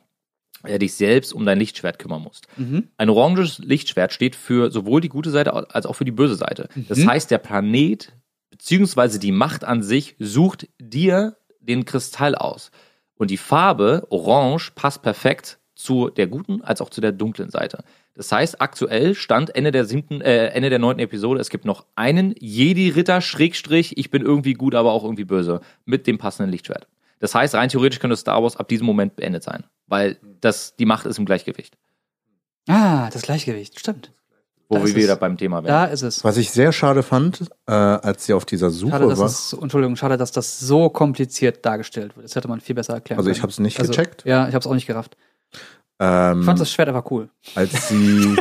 äh, dich selbst um dein Lichtschwert kümmern musst. Mhm. Ein oranges Lichtschwert steht für sowohl die gute Seite als auch für die böse Seite. Das Mhm. heißt, der Planet beziehungsweise die Macht an sich sucht dir den Kristall aus. Und die Farbe Orange passt perfekt zu der guten als auch zu der dunklen Seite. Das heißt, aktuell stand Ende der siebten, äh, Ende der neunten Episode, es gibt noch einen Jedi-Ritter, Schrägstrich, ich bin irgendwie gut, aber auch irgendwie böse, mit dem passenden Lichtschwert. Das heißt, rein theoretisch könnte Star Wars ab diesem Moment beendet sein, weil das, die Macht ist im Gleichgewicht. Ah, das Gleichgewicht, stimmt. Wo Da wir wieder es. beim Thema Da wären. ist es. Was ich sehr schade fand, äh, als sie auf dieser Suche Schade, war. das, Entschuldigung, schade, dass das so kompliziert dargestellt wird. Das hätte man viel besser erklären Also ich können. habe es nicht gecheckt. Ja, ich habe es auch nicht gerafft. Ähm, Ich fand das Schwert einfach cool. als sie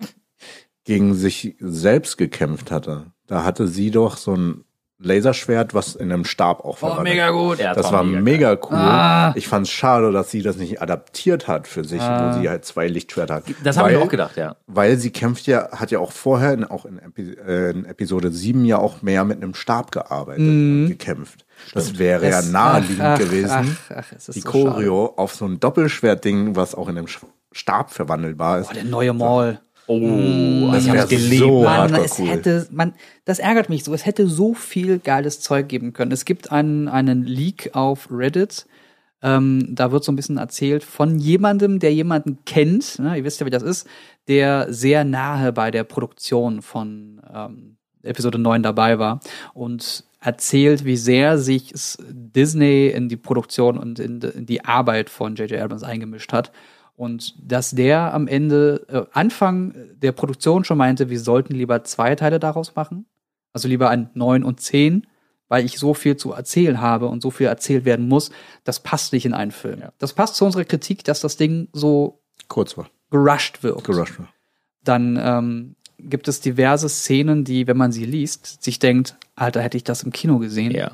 gegen sich selbst gekämpft hatte, da hatte sie doch so ein Laserschwert, was in einem Stab auch verwandelt. gut. Ja, Das war mega cool. Ah. Ich fand es schade, dass sie das nicht adaptiert hat für sich, Ah. wo sie halt zwei Lichtschwerter hat. Das habe ich auch gedacht, ja. Weil sie kämpft ja, hat ja auch vorher, in, auch in, Epi äh, in Episode 7 ja auch mehr mit einem Stab gearbeitet Mhm. und gekämpft. Das wäre ja Es- naheliegend ach, ach, gewesen. Ach, die so Choreo auf so ein Doppelschwertding, was auch in einem Stab verwandelbar ist. Schade. Oh, der neue Maul. Oh, das ich hab's geliebt. so Mann, hardcore es cool. hätte, man, das ärgert mich so. Es hätte so viel geiles Zeug geben können. Es gibt einen, einen Leak auf Reddit. Ähm, da wird so ein bisschen erzählt von jemandem, der jemanden kennt. Ne? Ihr wisst ja, wie das ist, der sehr nahe bei der Produktion von ähm, Episode 9 dabei war und erzählt, wie sehr sich Disney in die Produktion und in, in die Arbeit von J.J. Abrams eingemischt hat. Und dass der am Ende, äh, Anfang der Produktion schon meinte, wir sollten lieber zwei Teile daraus machen. Also lieber ein 9 und 10, weil ich so viel zu erzählen habe und so viel erzählt werden muss. Das passt nicht in einen Film. Ja. Das passt zu unserer Kritik, dass das Ding so Kurz war. gerusht wird. Gerusht war. Dann ähm, gibt es diverse Szenen, die, wenn man sie liest, sich denkt, Alter, hätte ich das im Kino gesehen? Ja.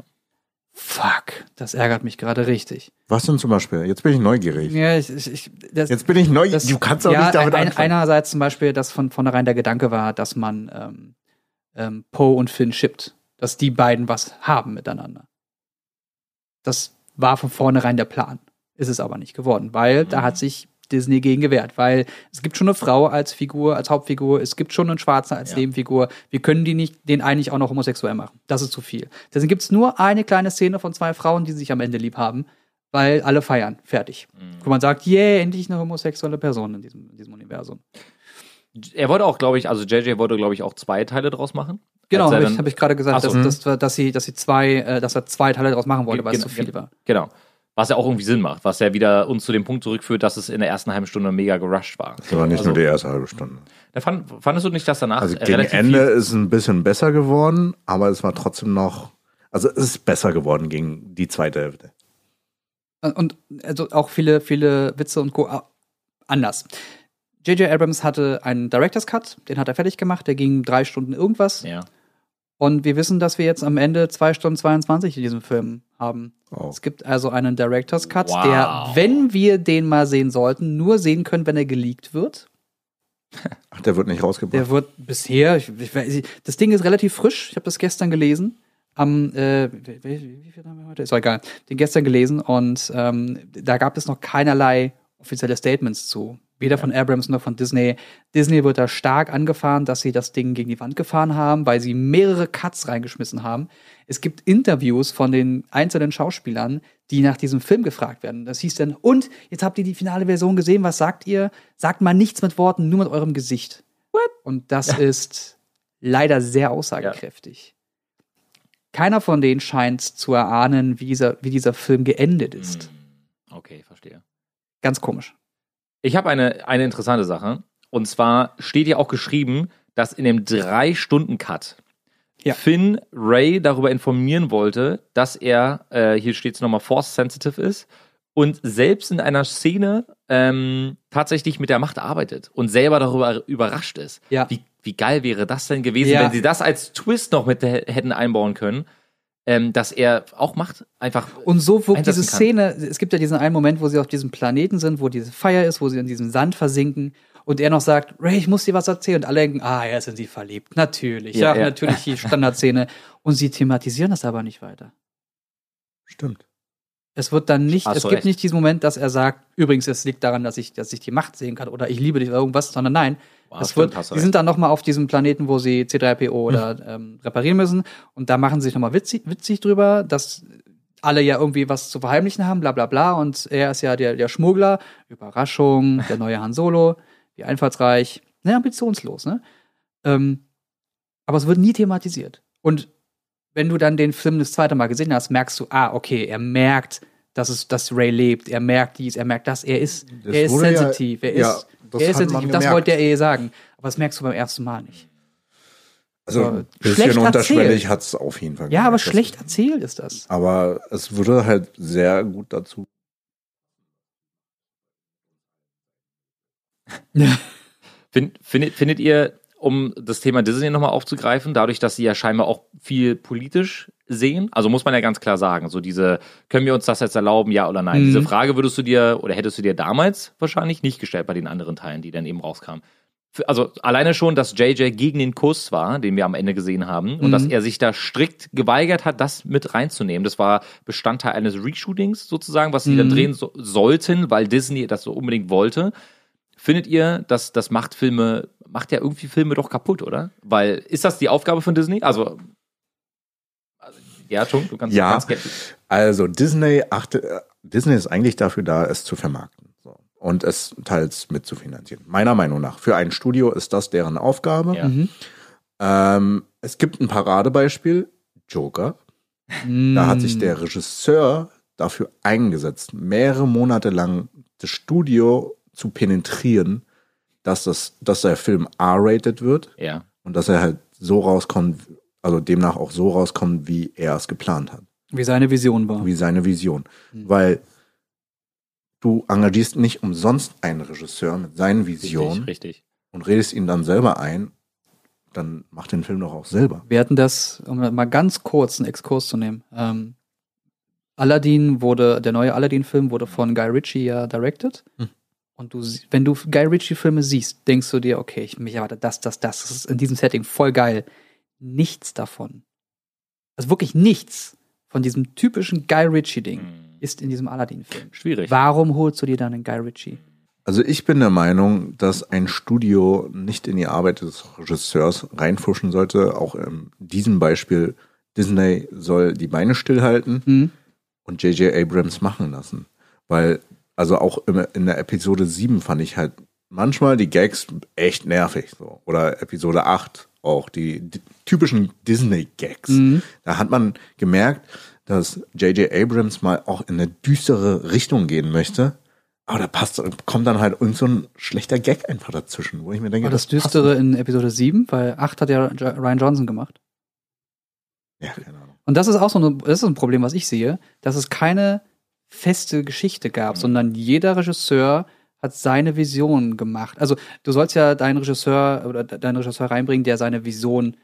Fuck, das ärgert mich gerade richtig. Was denn zum Beispiel? Jetzt bin ich neugierig. Ja, ich, ich, das, Jetzt bin ich neugierig. Du kannst doch ja, nicht damit ein, anfangen. Einerseits zum Beispiel, dass von vornherein der Gedanke war, dass man ähm, ähm, Poe und Finn shippt. dass die beiden was haben miteinander. Das war von vornherein der Plan. Ist es aber nicht geworden, weil da hat sich Disney gegen gewehrt, weil es gibt schon eine Frau als Figur, als Hauptfigur, es gibt schon einen Schwarzen als Ja. Nebenfigur. Wir können die nicht, den eigentlich auch noch homosexuell machen. Das ist zu viel. Deswegen gibt es nur eine kleine Szene von zwei Frauen, die sich am Ende lieb haben, weil alle feiern. Fertig. Wo man sagt, yeah, endlich eine homosexuelle Person in diesem, in diesem Universum. Er wollte auch, glaube ich, also JJ wollte, glaube ich, auch zwei Teile draus machen. Genau, habe ich, hab ich gerade gesagt, so. dass, dass, dass, sie, dass sie zwei, äh, dass er zwei Teile daraus machen wollte, weil es zu viel war. Genau. Was ja auch irgendwie Sinn macht, was ja wieder uns zu dem Punkt zurückführt, dass es in der ersten halben Stunde mega gerusht war. Das war nicht Also, nur die erste halbe Stunde. da fand, fandest du nicht, dass danach Also gegen relativ Ende viel, ist es ein bisschen besser geworden, aber es war trotzdem noch, also es ist besser geworden gegen die zweite Hälfte. Und, also auch viele, viele Witze und Co. anders. J.J. Abrams hatte einen Director's Cut, den hat er fertig gemacht, der ging drei Stunden irgendwas. ja. Und wir wissen, dass wir jetzt am Ende zwei Stunden 22 in diesem Film haben. Oh. Es gibt also einen Director's Cut, Wow. der, wenn wir den mal sehen sollten, nur sehen können, wenn er geleakt wird. Ach, der wird nicht rausgebracht. Der wird bisher, ich, ich, weiß nicht, das Ding ist relativ frisch. Ich habe das gestern gelesen. Am, äh, wie, wie, wie viel haben wir heute? Ist doch egal. Den gestern gelesen und ähm, da gab es noch keinerlei offizielle Statements zu. Weder von Abrams noch von Disney. Disney wird da stark angefahren, dass sie das Ding gegen die Wand gefahren haben, weil sie mehrere Cuts reingeschmissen haben. Es gibt Interviews von den einzelnen Schauspielern, die nach diesem Film gefragt werden. Das hieß dann, und jetzt habt ihr die finale Version gesehen, was sagt ihr? Sagt mal nichts mit Worten, nur mit eurem Gesicht. Und das ist leider sehr aussagekräftig. Keiner von denen scheint zu erahnen, wie dieser, wie dieser Film geendet ist. Hm, Okay, verstehe. Ganz komisch. Ich habe eine, eine interessante Sache. Und zwar steht ja auch geschrieben, dass in dem Drei-Stunden-Cut Ja. Finn Ray darüber informieren wollte, dass er, äh, hier steht es nochmal, force-sensitive ist und selbst in einer Szene ähm, tatsächlich mit der Macht arbeitet und selber darüber überrascht ist. Ja. Wie, wie geil wäre das denn gewesen, Ja. wenn sie das als Twist noch mit hä- hätten einbauen können, ähm, dass er auch Macht einfach. Und so wirkt diese kann. Szene, es gibt ja diesen einen Moment, wo sie auf diesem Planeten sind, wo diese Feier ist, wo sie in diesem Sand versinken und er noch sagt, Ray, ich muss dir was erzählen. Und alle denken, ah, ja, sind sie verliebt. Natürlich. Ja, Ja, ja. natürlich die Standardszene. Und sie thematisieren das aber nicht weiter. Stimmt. Es wird dann nicht, Hast es gibt recht. nicht diesen Moment, dass er sagt, übrigens, es liegt daran, dass ich, dass ich die Macht sehen kann oder ich liebe dich oder irgendwas, sondern nein. Stimmt, wird, die sind dann nochmal auf diesem Planeten, wo sie C3PO oder ähm, reparieren müssen. Und da machen sie sich nochmal witzig, witzig drüber, dass alle ja irgendwie was zu verheimlichen haben, bla bla bla. Und er ist ja der, der Schmuggler, Überraschung, der neue Han Solo, wie einfallsreich, ne, ambitionslos, ne? Ähm, aber es wird nie thematisiert. Und wenn du dann den Film das zweite Mal gesehen hast, merkst du, ah, okay, er merkt, dass es, dass Ray lebt, er merkt dies, er merkt das, er ist, Das er ist ja- sensitiv, ja, das er ist hat man sensitiv, das gemerkt. wollte er ihr sagen. Aber das merkst du beim ersten Mal nicht. Also Aber ein bisschen schlecht unterschwellig erzählt. hat es auf jeden Fall Ja, aber gemerkt, dass- schlecht erzählt ist das. Aber es wurde halt sehr gut dazu. Find, findet, findet ihr, um das Thema Disney nochmal aufzugreifen, dadurch, dass sie ja scheinbar auch viel politisch sehen, also muss man ja ganz klar sagen, so diese, können wir uns das jetzt erlauben, ja oder nein? Mhm. Diese Frage würdest du dir oder hättest du dir damals wahrscheinlich nicht gestellt bei den anderen Teilen, die dann eben rauskamen. Also alleine schon, dass JJ gegen den Kuss war, den wir am Ende gesehen haben, und Mhm. dass er sich da strikt geweigert hat, das mit reinzunehmen. Das war Bestandteil eines Reshootings sozusagen, was sie dann Mhm. drehen so, sollten, weil Disney das so unbedingt wollte. Findet ihr, dass das macht Filme, macht ja irgendwie Filme doch kaputt, oder? Weil, ist das die Aufgabe von Disney? Also, also ja, Chung, du kannst Ja. ganz gerne- Also Disney achte, äh, Disney ist eigentlich dafür da, es zu vermarkten so. und es teils mitzufinanzieren. Meiner Meinung nach. Für ein Studio ist das deren Aufgabe. Ja. Mhm. Ähm, es gibt ein Paradebeispiel, Joker. Da hat sich Mm. der Regisseur dafür eingesetzt, mehrere Monate lang das Studio zu penetrieren, dass, das, dass der Film R-rated wird Ja. und dass er halt so rauskommt, also demnach auch so rauskommt, wie er es geplant hat, Wie seine Vision war. wie seine Vision. Weil du engagierst nicht umsonst einen Regisseur mit seinen Visionen Richtig, richtig. und redest ihn dann selber ein, dann mach den Film doch auch selber. Wir hatten das, um mal ganz kurz einen Exkurs zu nehmen. Ähm, Aladdin wurde, der neue Aladdin-Film wurde von Guy Ritchie ja directed. Hm. Und du, wenn du Guy Ritchie-Filme siehst, denkst du dir, okay, ich mich erwarte das, das, das, das ist in diesem Setting voll geil. Nichts davon Also wirklich nichts von diesem typischen Guy Ritchie-Ding Mhm. ist in diesem Aladdin-Film. Schwierig. Warum holst du dir dann einen Guy Ritchie? Also ich bin der Meinung, dass ein Studio nicht in die Arbeit des Regisseurs reinfuschen sollte. Auch in diesem Beispiel, Disney soll die Beine stillhalten Hm? und J.J. Abrams machen lassen. Weil, also auch in der Episode 7 fand ich halt manchmal die Gags echt nervig. So. Oder Episode 8 auch, die, die typischen Disney-Gags. Mhm. Da hat man gemerkt, dass J.J. Abrams mal auch in eine düstere Richtung gehen möchte. Aber da passt, kommt dann halt irgend so ein schlechter Gag einfach dazwischen, wo ich mir denke, War das passt Düstere in Episode 7, weil 8 hat ja Ryan Johnson gemacht. Ja, keine Ahnung. Und das ist auch so eine, das ist ein Problem, was ich sehe, dass es keine feste Geschichte gab, sondern jeder Regisseur hat seine Vision gemacht. Also du sollst ja deinen Regisseur oder de- deinen Regisseur reinbringen, der seine Vision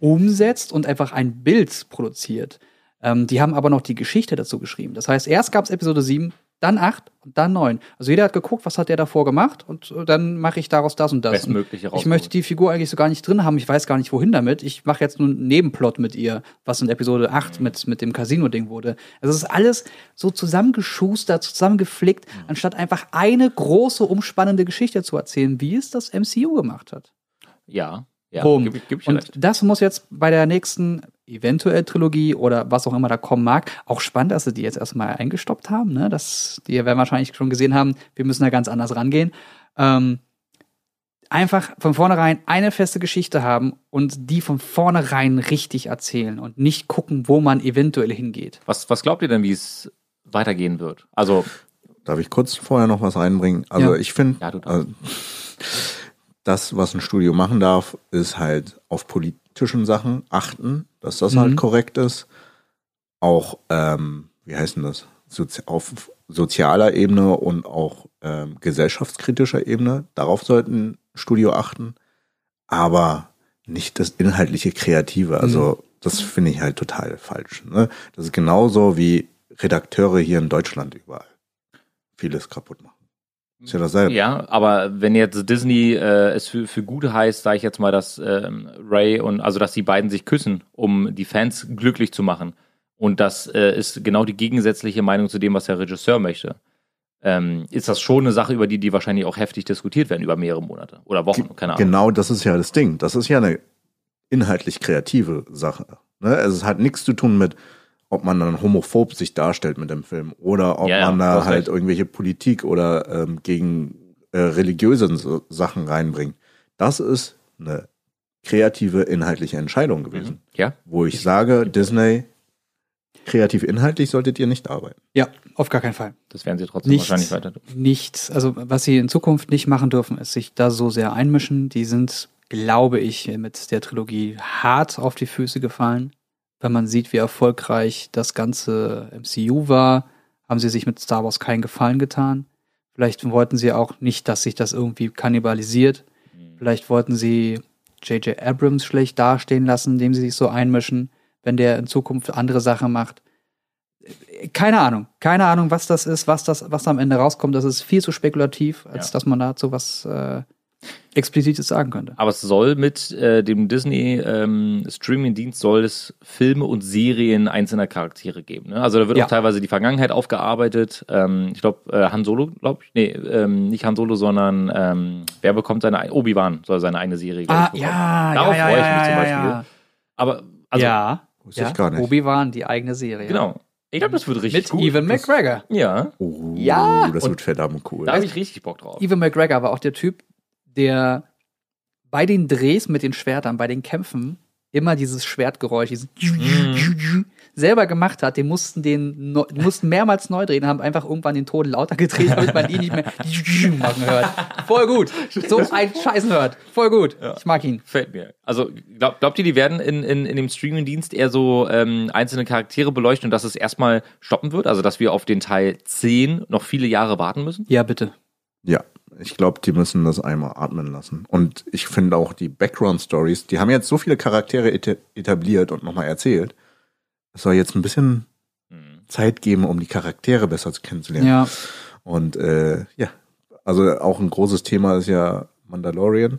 umsetzt und einfach ein Bild produziert. Ähm, die haben aber noch die Geschichte dazu geschrieben. Das heißt, erst gab es Episode 7, dann 8 und dann 9. Also jeder hat geguckt, was hat der davor gemacht und äh, dann mache ich daraus das und das. Bestmögliche ich möchte die Figur eigentlich so gar nicht drin haben. Ich weiß gar nicht, wohin damit. Ich mache jetzt nur einen Nebenplot mit ihr, was in Episode 8 mit, mit dem Casino-Ding wurde. Also es ist alles so zusammengeschustert, zusammengeflickt, anstatt einfach eine große, umspannende Geschichte zu erzählen, wie es das MCU gemacht hat. Ja, ja, Boom. geb ich Und recht. das muss jetzt bei der nächsten eventuell Trilogie oder was auch immer da kommen mag, auch spannend, dass sie die jetzt erstmal eingestoppt haben. Ne? Das, die werden wahrscheinlich schon gesehen haben, wir müssen da ganz anders rangehen. Ähm, einfach von vornherein eine feste Geschichte haben und die von vornherein richtig erzählen und nicht gucken, wo man eventuell hingeht. Was, was glaubt ihr denn, wie es weitergehen wird? Also, Darf ich kurz vorher noch was reinbringen? Also Ja. ich finde, Ja, du darfst. also, das, was ein Studio machen darf, ist halt auf politischen Sachen achten, dass das Mhm. halt korrekt ist. Auch, ähm, wie heißt denn das? Sozi auf sozialer Ebene und auch ähm, gesellschaftskritischer Ebene. Darauf sollten ein Studio achten. Aber nicht das inhaltliche Kreative. Also, das finde ich halt total falsch. Ne? Das ist genauso wie Redakteure hier in Deutschland überall vieles kaputt machen. Ist ja dasselbe. ja, aber wenn jetzt Disney äh, es für, für gut heißt, sage ich jetzt mal, dass ähm, Ray und also dass die beiden sich küssen, um die Fans glücklich zu machen. Und das äh, ist genau die gegensätzliche Meinung zu dem, was der Regisseur möchte. Ähm, ist das schon eine Sache, über die die wahrscheinlich auch heftig diskutiert werden über mehrere Monate oder Wochen, keine Ahnung. Genau das ist ja das Ding. Das ist ja eine inhaltlich kreative Sache. Ne? Es hat nichts zu tun mit, ob man dann homophob sich darstellt mit dem Film oder ob Ja, man da halt recht. irgendwelche Politik oder ähm, gegen äh, religiöse so- Sachen reinbringt. Das ist eine kreative inhaltliche Entscheidung gewesen. Ja, Wo ich sage, Disney, kreativ inhaltlich solltet ihr nicht arbeiten. Ja, auf gar keinen Fall. das werden sie trotzdem Nichts. wahrscheinlich weiter tun. Nichts, also was sie in Zukunft nicht machen dürfen, ist sich da so sehr einmischen. Die sind, glaube ich, mit der Trilogie hart auf die Füße gefallen. Wenn man sieht, wie erfolgreich das ganze MCU war, haben sie sich mit Star Wars keinen Gefallen getan. Vielleicht wollten sie auch nicht, dass sich das irgendwie kannibalisiert. Vielleicht wollten sie J.J. Abrams schlecht dastehen lassen, indem sie sich so einmischen, wenn der in Zukunft andere Sachen macht. Keine Ahnung. Keine Ahnung, was das ist, was das, was am Ende rauskommt. Das ist viel zu spekulativ, als Ja. dass man dazu was äh, Explizites sagen könnte. Aber es soll mit äh, dem Disney ähm, Streaming-Dienst soll es Filme und Serien einzelner Charaktere geben. Ne? Also da wird Ja. auch teilweise die Vergangenheit aufgearbeitet. Ähm, ich glaube, äh, Han Solo, glaube ich. Nee, ähm, nicht Han Solo, sondern ähm, wer bekommt seine ei- Obi-Wan soll seine eigene Serie bekommen. Ah, ja, Darauf ja, freue ja, ich mich ja, zum Beispiel. ja. Aber also ja, Wusste ja. ich gar nicht. Obi-Wan, die eigene Serie. genau. Ich glaube, das wird richtig Mit gut. Ewan McGregor. Ja, Oh, Ja. das wird verdammt cool. da habe ich richtig Bock drauf. Ewan McGregor war auch der Typ, der bei den Drehs mit den Schwertern, bei den Kämpfen, immer dieses Schwertgeräusch, dieses selber gemacht hat. Die mussten den die mussten mehrmals neu drehen, haben einfach irgendwann den Ton lauter gedreht, damit man ihn nicht mehr machen hört. Voll gut. So ein Scheißen hört. Voll gut. Ich mag ihn. Fällt mir. Also glaub, glaubt ihr, die werden in, in, in dem Streaming-Dienst eher so ähm, einzelne Charaktere beleuchten und dass es erstmal stoppen wird? Also dass wir auf den Teil 10 noch viele Jahre warten müssen? Ja, bitte. Ja, ich glaube, die müssen das einmal atmen lassen. Und ich finde auch die Background-Stories, die haben jetzt so viele Charaktere eta- etabliert und nochmal erzählt. Es soll jetzt ein bisschen Zeit geben, um die Charaktere besser zu kennenzulernen. Ja. Und äh, ja, also auch ein großes Thema ist ja Mandalorian.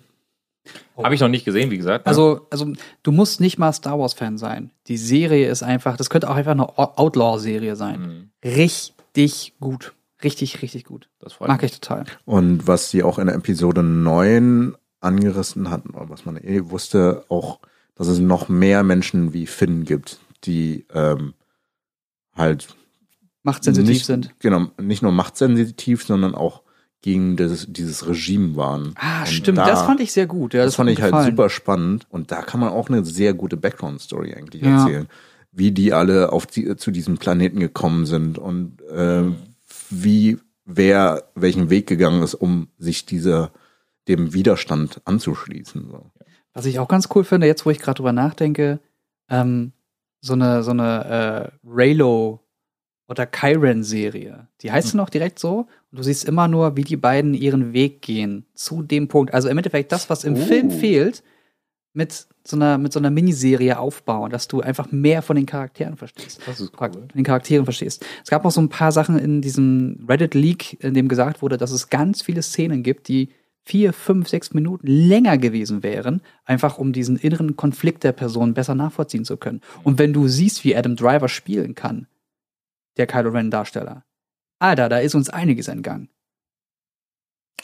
Habe ich noch nicht gesehen, wie gesagt. ne? Also, also du musst nicht mal Star Wars-Fan sein. Die Serie ist einfach, das könnte auch einfach eine Outlaw-Serie sein. Mhm. Richtig gut. Richtig, richtig gut. das freut Mag mich. ich total. Und was sie auch in der Episode 9 angerissen hatten, oder was man eh wusste, auch, dass es noch mehr Menschen wie Finn gibt, die ähm, halt Machtsensitiv nicht, sind. Genau, nicht nur machtsensitiv, sondern auch gegen das, dieses Regime waren. Ah, Und stimmt. da- das fand ich sehr gut. Ja, das, fand hat ich halt gefallen. super spannend und da kann man auch eine sehr gute Background-Story eigentlich Ja. erzählen. Wie die alle auf die, zu diesem Planeten gekommen sind und äh, wie wer welchen Weg gegangen ist, um sich dieser dem Widerstand anzuschließen. So. Was ich auch ganz cool finde, jetzt wo ich gerade drüber nachdenke, ähm, so eine, so eine äh, Raylo oder Kyren-Serie. Die heißt noch direkt so. Und du siehst immer nur, wie die beiden ihren Weg gehen zu dem Punkt. Also im Endeffekt das, was im Oh. Film fehlt, mit so einer, mit so einer Miniserie aufbauen, dass du einfach mehr von den Charakteren verstehst. Das ist cool. den Charakteren verstehst. Es gab noch so ein paar Sachen in diesem Reddit-Leak, in dem gesagt wurde, dass es ganz viele Szenen gibt, die vier, fünf, sechs Minuten länger gewesen wären, einfach um diesen inneren Konflikt der Person besser nachvollziehen zu können. Und wenn du siehst, wie Adam Driver spielen kann, der Kylo Ren-Darsteller, Alter, da ist uns einiges entgangen.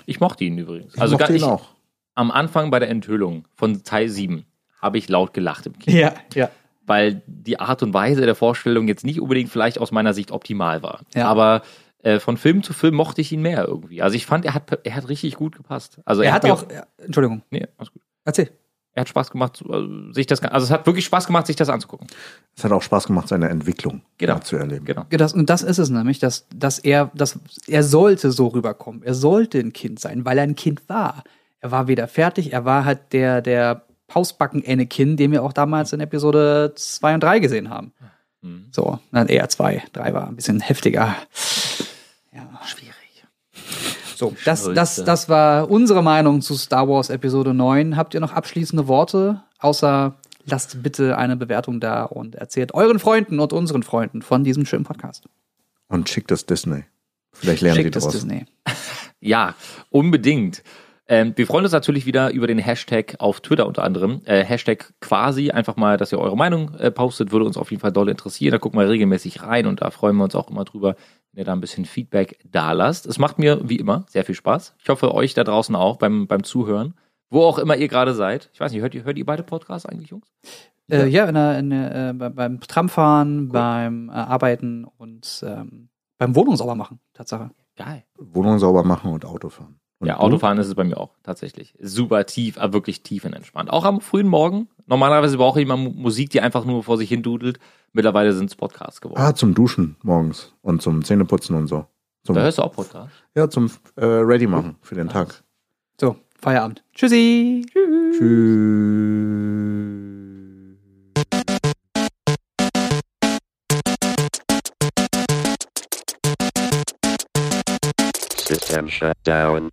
Ich mochte ihn übrigens. Ich also mochte gar, ihn ich, auch. Am Anfang bei der Enthüllung von Teil 7 habe ich laut gelacht im Kino. Ja, ja. weil die Art und Weise der Vorstellung jetzt nicht unbedingt vielleicht aus meiner Sicht optimal war. Ja. Aber äh, von Film zu Film mochte ich ihn mehr irgendwie. Also ich fand, er hat, er hat richtig gut gepasst. Also Er hat mir- auch, ja, Entschuldigung, Nee, alles gut. erzähl. Er hat Spaß gemacht, äh, sich das, also es hat wirklich Spaß gemacht, sich das anzugucken. Es hat auch Spaß gemacht, seine Entwicklung Genau. zu erleben. Genau. Das, und das ist es nämlich, dass, dass er, dass er sollte so rüberkommen. Er sollte ein Kind sein, weil er ein Kind war. Er war wieder fertig, er war halt der, der Pausbacken-Anakin, den wir auch damals in Episode 2 und 3 gesehen haben. Mhm. So, nein, eher 2. 3 war ein bisschen heftiger. Ja. Schwierig. So, das, das, das war unsere Meinung zu Star Wars Episode 9. Habt ihr noch abschließende Worte? Außer lasst bitte eine Bewertung da und erzählt euren Freunden und unseren Freunden von diesem schönen Podcast. Und schickt das Disney. Vielleicht lernen Schickt die daraus. Disney. Ja, unbedingt. Ähm, wir freuen uns natürlich wieder über den Hashtag auf Twitter unter anderem. Äh, Hashtag quasi, einfach mal, dass ihr eure Meinung äh, postet, würde uns auf jeden Fall doll interessieren. Da gucken wir regelmäßig rein und da freuen wir uns auch immer drüber, wenn ihr da ein bisschen Feedback da lasst. Es macht mir, wie immer, sehr viel Spaß. Ich hoffe, euch da draußen auch beim, beim Zuhören. Wo auch immer ihr gerade seid. Ich weiß nicht, hört ihr, hört ihr beide Podcasts eigentlich, Jungs? Äh, ja, in der, in der, äh, bei- beim Tramfahren, beim äh, Arbeiten und ähm, beim Wohnung sauber machen, Tatsache. Geil. Wohnung sauber machen und Auto fahren. Und Ja, du? Autofahren ist es bei mir auch, tatsächlich. Super tief, aber wirklich tiefenentspannt. Auch am frühen Morgen. Normalerweise brauche ich immer Mu- Musik, die einfach nur vor sich hin dudelt. Mittlerweile sind es Podcasts geworden. Ah, zum Duschen morgens und zum Zähneputzen und so. Zum, Da hörst du auch Podcast. ja, zum äh, Ready machen für den Tag. So, Feierabend. Tschüssi. Tschüss. System shut down.